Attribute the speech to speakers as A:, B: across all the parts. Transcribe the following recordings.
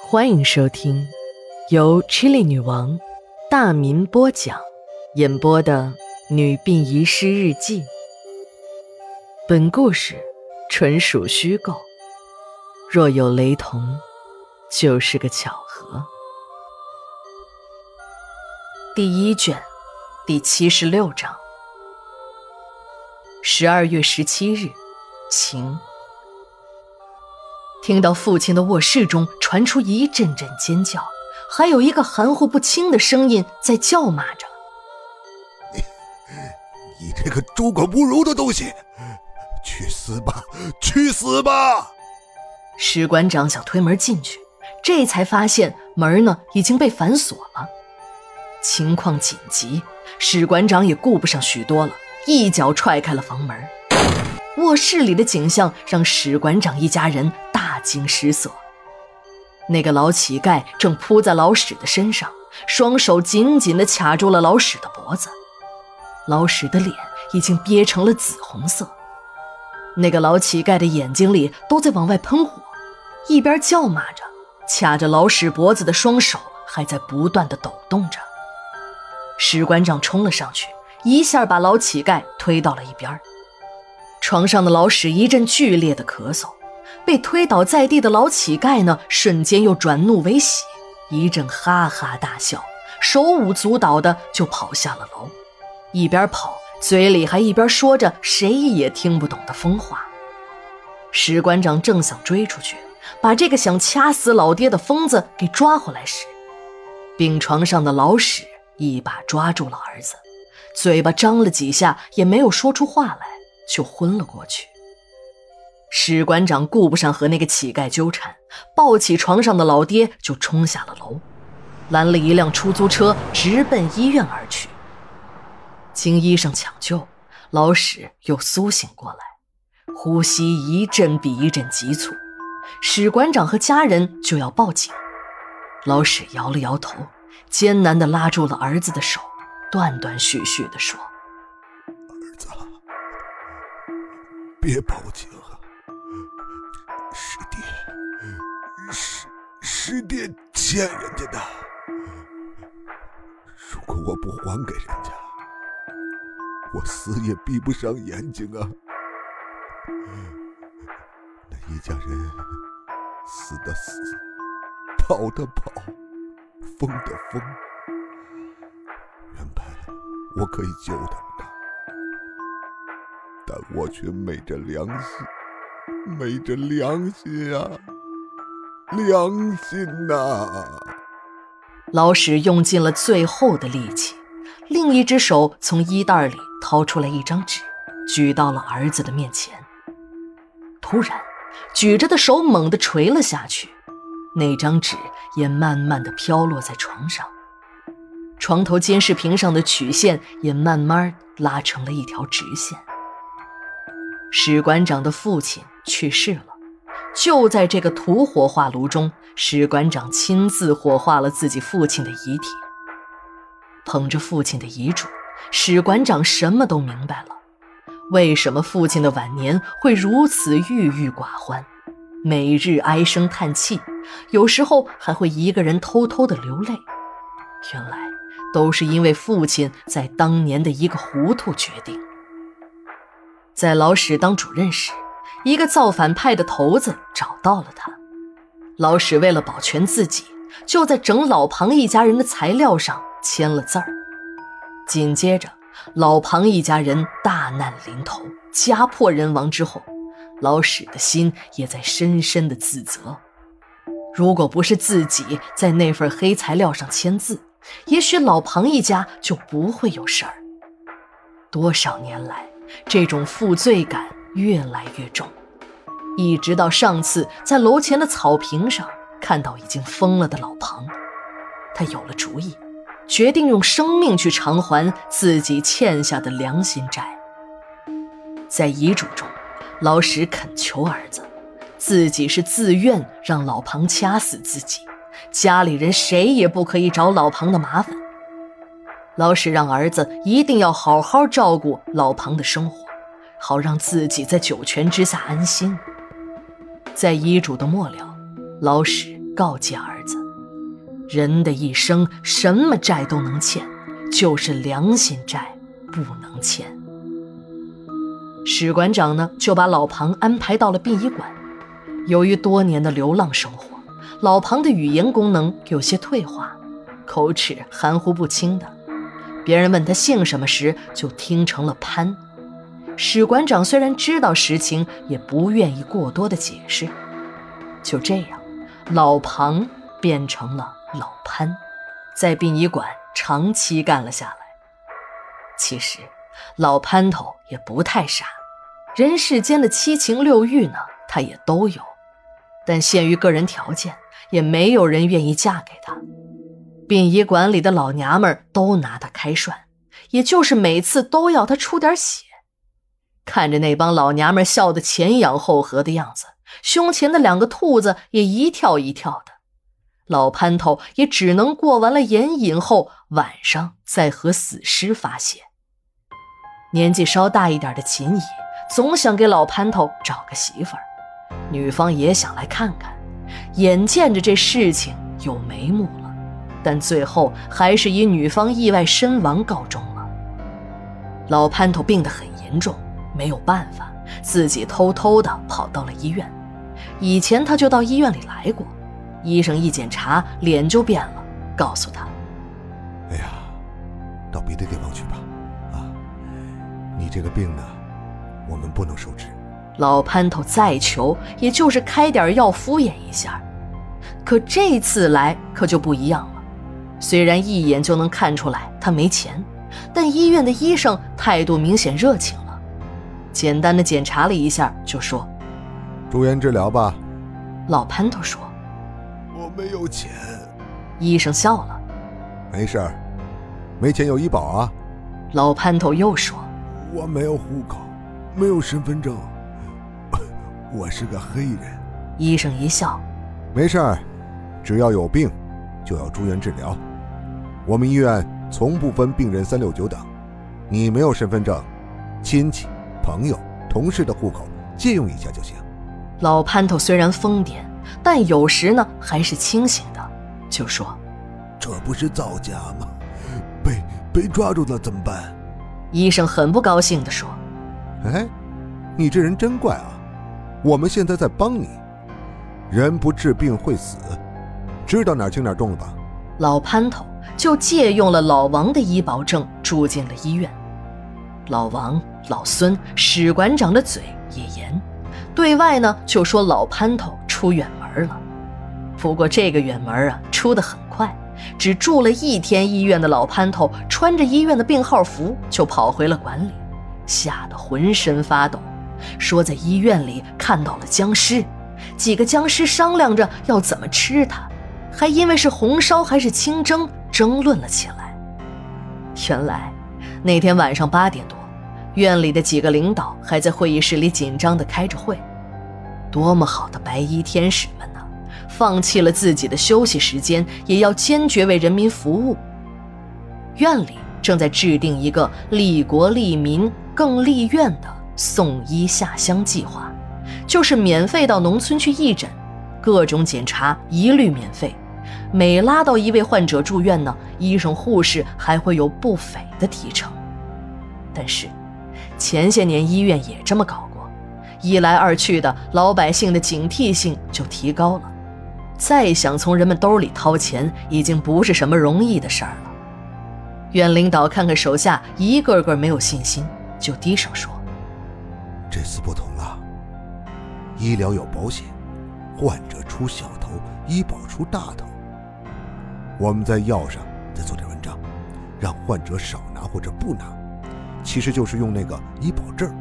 A: 欢迎收听由 Chili 女王大民播讲、演播的《女病遗失日记》。本故事纯属虚构，若有雷同，就是个巧合。第一卷，第七十六章。十二月十七日，晴。听到父亲的卧室中传出一阵阵尖叫，还有一个含糊不清的声音在叫骂着：“
B: 你，你这个猪狗不如的东西，去死吧，去死吧！”
A: 史馆长想推门进去，这才发现门呢已经被反锁了。情况紧急，史馆长也顾不上许多了，一脚踹开了房门。卧室里的景象让史馆长一家人大。惊失色，那个老乞丐正扑在老史的身上，双手紧紧地卡住了老史的脖子。老史的脸已经憋成了紫红色，那个老乞丐的眼睛里都在往外喷火，一边叫骂着，卡着老史脖子的双手还在不断地抖动着。史馆长冲了上去，一下把老乞丐推到了一边。床上的老史一阵剧烈的咳嗽。被推倒在地的老乞丐呢，瞬间又转怒为喜，一阵哈哈大笑，手舞足蹈的就跑下了楼，一边跑嘴里还一边说着谁也听不懂的疯话。史馆长正想追出去，把这个想掐死老爹的疯子给抓回来时，病床上的老史一把抓住了儿子，嘴巴张了几下也没有说出话来，就昏了过去。史馆长顾不上和那个乞丐纠缠，抱起床上的老爹就冲下了楼，拦了一辆出租车，直奔医院而去。经医生抢救，老史又苏醒过来，呼吸一阵比一阵急促。史馆长和家人就要报警，老史摇了摇头，艰难地拉住了儿子的手，断断续续地说：“
B: 别报警。”师弟，师师弟欠人家的，如果我不还给人家，我死也闭不上眼睛啊！那一家人死的死，跑的跑，疯的疯。原本我可以救他们，我却昧着良心，昧着良心啊！良心呐！
A: 老史用尽了最后的力气，另一只手从衣袋里掏出来一张纸，举到了儿子的面前。突然，举着的手猛地垂了下去，那张纸也慢慢的飘落在床上，床头监视屏上的曲线也慢慢拉成了一条直线。史馆长的父亲去世了。就在这个土火化炉中，史馆长亲自火化了自己父亲的遗体。捧着父亲的遗嘱，史馆长什么都明白了：为什么父亲的晚年会如此郁郁寡欢，每日唉声叹气，有时候还会一个人偷偷的流泪。原来都是因为父亲在当年的一个糊涂决定。在老史当主任时。一个造反派的头子找到了他，老史为了保全自己，就在整老庞一家人的材料上签了字儿。紧接着，老庞一家人大难临头，家破人亡之后，老史的心也在深深的自责。如果不是自己在那份黑材料上签字，也许老庞一家就不会有事儿。多少年来，这种负罪感。越来越重，一直到上次在楼前的草坪上看到已经疯了的老庞，他有了主意，决定用生命去偿还自己欠下的良心债。在遗嘱中，老史恳求儿子，自己是自愿让老庞掐死自己，家里人谁也不可以找老庞的麻烦。老史让儿子一定要好好照顾老庞的生活。好让自己在九泉之下安心。在遗嘱的末了，老史告诫儿子：人的一生什么债都能欠，就是良心债不能欠。史馆长呢，就把老庞安排到了殡仪馆。由于多年的流浪生活，老庞的语言功能有些退化，口齿含糊不清的。别人问他姓什么时，就听成了潘。史馆长虽然知道实情，也不愿意过多的解释。就这样，老庞变成了老潘，在殡仪馆长期干了下来。其实，老潘头也不太傻，人世间的七情六欲呢，他也都有。但限于个人条件，也没有人愿意嫁给他。殡仪馆里的老娘们都拿他开涮，也就是每次都要他出点血。看着那帮老娘们笑得前仰后合的样子，胸前的两个兔子也一跳一跳的。老潘头也只能过完了眼瘾后，晚上再和死尸发泄。年纪稍大一点的秦姨总想给老潘头找个媳妇儿，女方也想来看看，眼见着这事情有眉目了。但最后还是以女方意外身亡告终了。老潘头病得很严重，没有办法，自己偷偷的跑到了医院。以前他就到医院里来过，医生一检查脸就变了，告诉他：“
B: 哎呀，到别的地方去吧，啊，你这个病呢，我们不能收治。”
A: 老潘头再求，也就是开点药敷衍一下，可这次来可就不一样了。虽然一眼就能看出来他没钱，但医院的医生态度明显热情了。简单的检查了一下，就说：“
B: 住院治疗吧。”
A: 老潘头说：“
B: 我没有钱。”
A: 医生笑了：“
B: 没事儿，没钱有医保啊。”
A: 老潘头又说：“
B: 我没有户口，没有身份证，我是个黑人。”
A: 医生一笑：“
B: 没事儿，只要有病，就要住院治疗。”我们医院从不分病人三六九等，你没有身份证，亲戚、朋友、同事的户口借用一下就行。
A: 老潘头虽然疯癫，但有时呢还是清醒的，就说：“
B: 这不是造假吗？被被抓住了怎么办？”
A: 医生很不高兴地说：“
B: 哎，你这人真怪啊！我们现在在帮你，人不治病会死，知道哪轻哪重了吧？”
A: 老潘头。就借用了老王的医保证住进了医院。老王、老孙、史馆长的嘴也严，对外呢就说老潘头出远门了。不过这个远门啊出得很快，只住了一天医院的老潘头穿着医院的病号服就跑回了馆里，吓得浑身发抖，说在医院里看到了僵尸，几个僵尸商量着要怎么吃他，还因为是红烧还是清蒸。争论了起来。原来那天晚上八点多，院里的几个领导还在会议室里紧张地开着会。多么好的白衣天使们呢！放弃了自己的休息时间，也要坚决为人民服务。院里正在制定一个利国利民更利院的送医下乡计划，就是免费到农村去义诊，各种检查一律免费。每拉到一位患者住院呢，医生护士还会有不菲的提成。但是，前些年医院也这么搞过，一来二去的，老百姓的警惕性就提高了。再想从人们兜里掏钱，已经不是什么容易的事儿了。院领导看看手下一个个没有信心，就低声说：“
B: 这次不同了，医疗有保险，患者出小头，医保出大头。”我们在药上再做点文章，让患者少拿或者不拿，其实就是用那个医保证。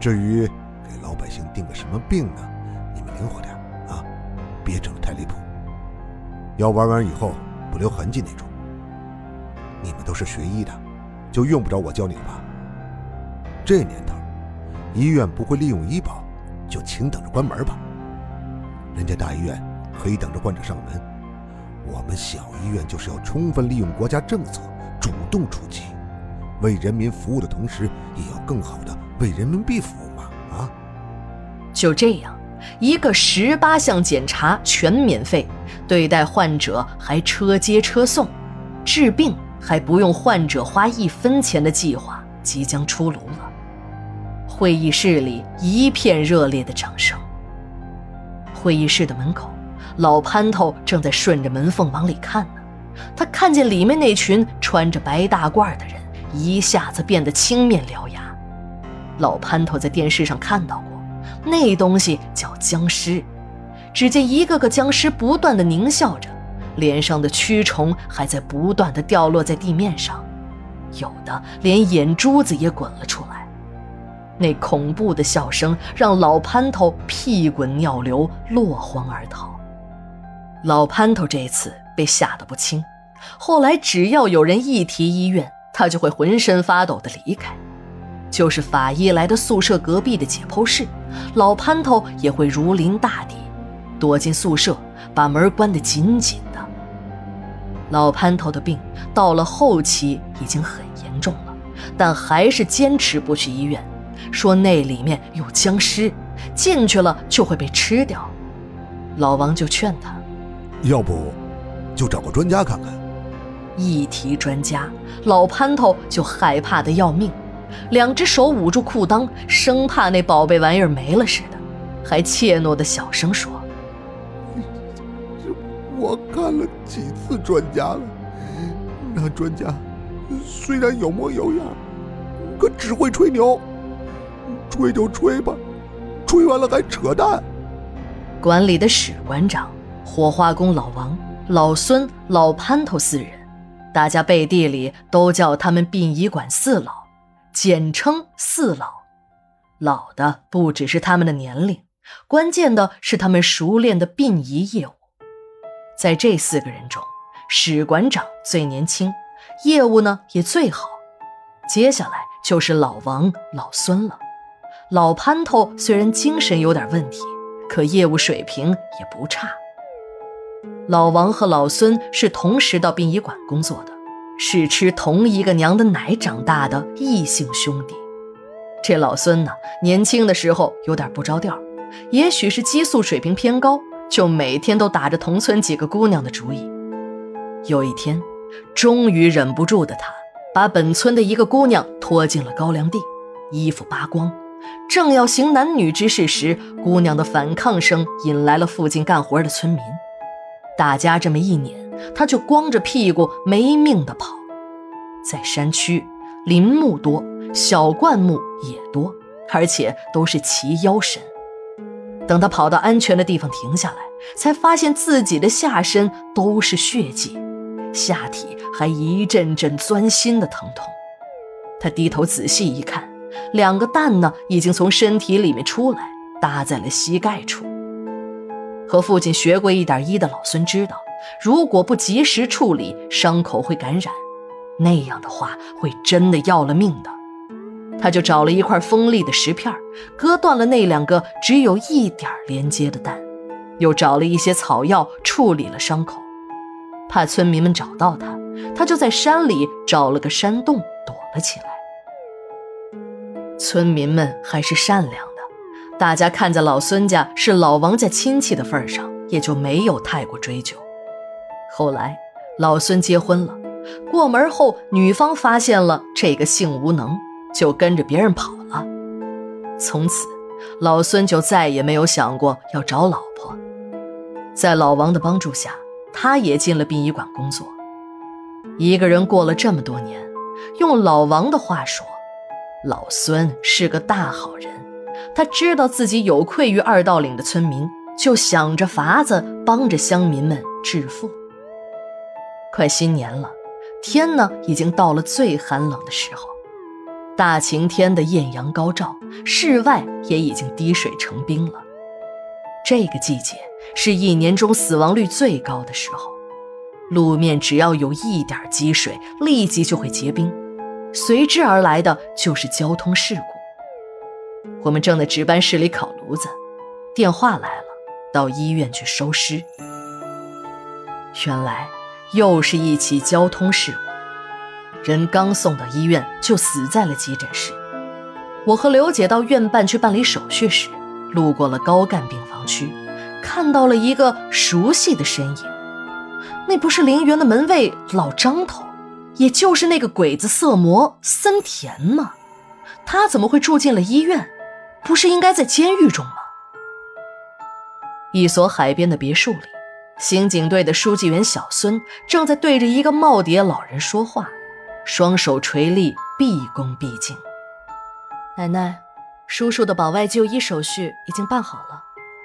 B: 至于给老百姓定个什么病呢？你们灵活点啊，别整得太离谱。药玩完以后不留痕迹那种。你们都是学医的，就用不着我教你了吧？这年头，医院不会利用医保，就请等着关门吧。人家大医院可以等着患者上门。我们小医院就是要充分利用国家政策，主动出击，为人民服务的同时，也要更好的为人民币服务嘛！啊，
A: 就这样，一个十八项检查全免费，对待患者还车接车送，治病还不用患者花一分钱的计划即将出炉了。会议室里一片热烈的掌声。会议室的门口，老潘头正在顺着门缝往里看呢。他看见里面那群穿着白大褂的人，一下子变得青面獠牙。老潘头在电视上看到过，那东西叫僵尸。只见一个个僵尸不断的狞笑着，脸上的蛆虫还在不断的掉落在地面上，有的连眼珠子也滚了出来。那恐怖的笑声让老潘头屁滚尿流，落荒而逃。老潘头这次被吓得不轻，后来只要有人一提医院，他就会浑身发抖的离开。就是法医来的宿舍隔壁的解剖室，老潘头也会如临大敌，躲进宿舍，把门关得紧紧的。老潘头的病到了后期已经很严重了，但还是坚持不去医院。说那里面有僵尸，进去了就会被吃掉。老王就劝他，
B: 要不就找个专家看看。
A: 一提专家，老潘头就害怕的要命，两只手捂住裤裆，生怕那宝贝玩意儿没了似的，还怯懦的小声说：“
B: 我看了几次专家了，那专家虽然有模有样，可只会吹牛。”吹就吹吧，吹完了还扯淡。
A: 馆里的史馆长、火化工老王、老孙、老潘头四人，大家背地里都叫他们殡仪馆四老，简称四老。老的不只是他们的年龄，关键的是他们熟练的殡仪业务。在这四个人中，史馆长最年轻，业务呢也最好。接下来就是老王、老孙了。老潘头虽然精神有点问题，可业务水平也不差。老王和老孙是同时到殡仪馆工作的，是吃同一个娘的奶长大的异姓兄弟。这老孙呢，年轻的时候有点不着调，也许是激素水平偏高，就每天都打着同村几个姑娘的主意。有一天，终于忍不住的他，把本村的一个姑娘拖进了高粱地，衣服扒光。正要行男女之事时，姑娘的反抗声引来了附近干活的村民。大家这么一撵，他就光着屁股没命的跑。在山区，林木多，小灌木也多，而且都是齐腰深。等他跑到安全的地方停下来，才发现自己的下身都是血迹，下体还一阵阵钻心的疼痛。他低头仔细一看。两个蛋呢，已经从身体里面出来，搭在了膝盖处。和父亲学过一点医的老孙知道，如果不及时处理，伤口会感染，那样的话会真的要了命的。他就找了一块锋利的石片，割断了那两个只有一点连接的蛋，又找了一些草药处理了伤口。怕村民们找到他，他就在山里找了个山洞躲了起来。村民们还是善良，大家看在老孙家是老王家亲戚的份上，也就没有太过追究。后来老孙结婚了，过门后女方发现了这个性无能，就跟着别人跑了。从此，老孙就再也没有想过要找老婆。在老王的帮助下，他也进了殡仪馆工作。一个人过了这么多年，用老王的话说。老孙是个大好人，他知道自己有愧于二道岭的村民，就想着法子帮着乡民们致富。快新年了，天呢已经到了最寒冷的时候，大晴天的艳阳高照，室外也已经滴水成冰了。这个季节是一年中死亡率最高的时候，路面只要有一点积水，立即就会结冰。随之而来的就是交通事故。我们正在值班室里烤炉子，电话来了，到医院去收尸。原来又是一起交通事故，人刚送到医院就死在了急诊室。我和刘姐到院办去办理手续时，路过了高干病房区，看到了一个熟悉的身影。那不是陵园的门卫老张头，也就是那个鬼子色魔森田吗？他怎么会住进了医院？不是应该在监狱中吗？一所海边的别墅里，刑警队的书记员小孙正在对着一个耄耋老人说话，双手垂立，毕恭毕敬。奶奶，叔叔的保外就医手续已经办好了，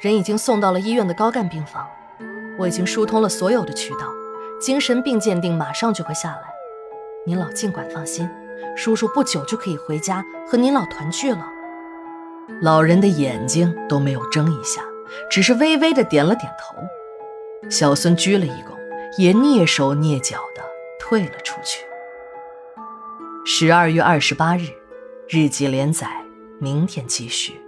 A: 人已经送到了医院的高干病房。我已经疏通了所有的渠道，精神病鉴定马上就会下来。您老尽管放心，叔叔不久就可以回家和您老团聚了。老人的眼睛都没有睁一下，只是微微的点了点头。小孙鞠了一躬，也蹑手蹑脚的退了出去。十二月二十八日，日记连载，明天继续。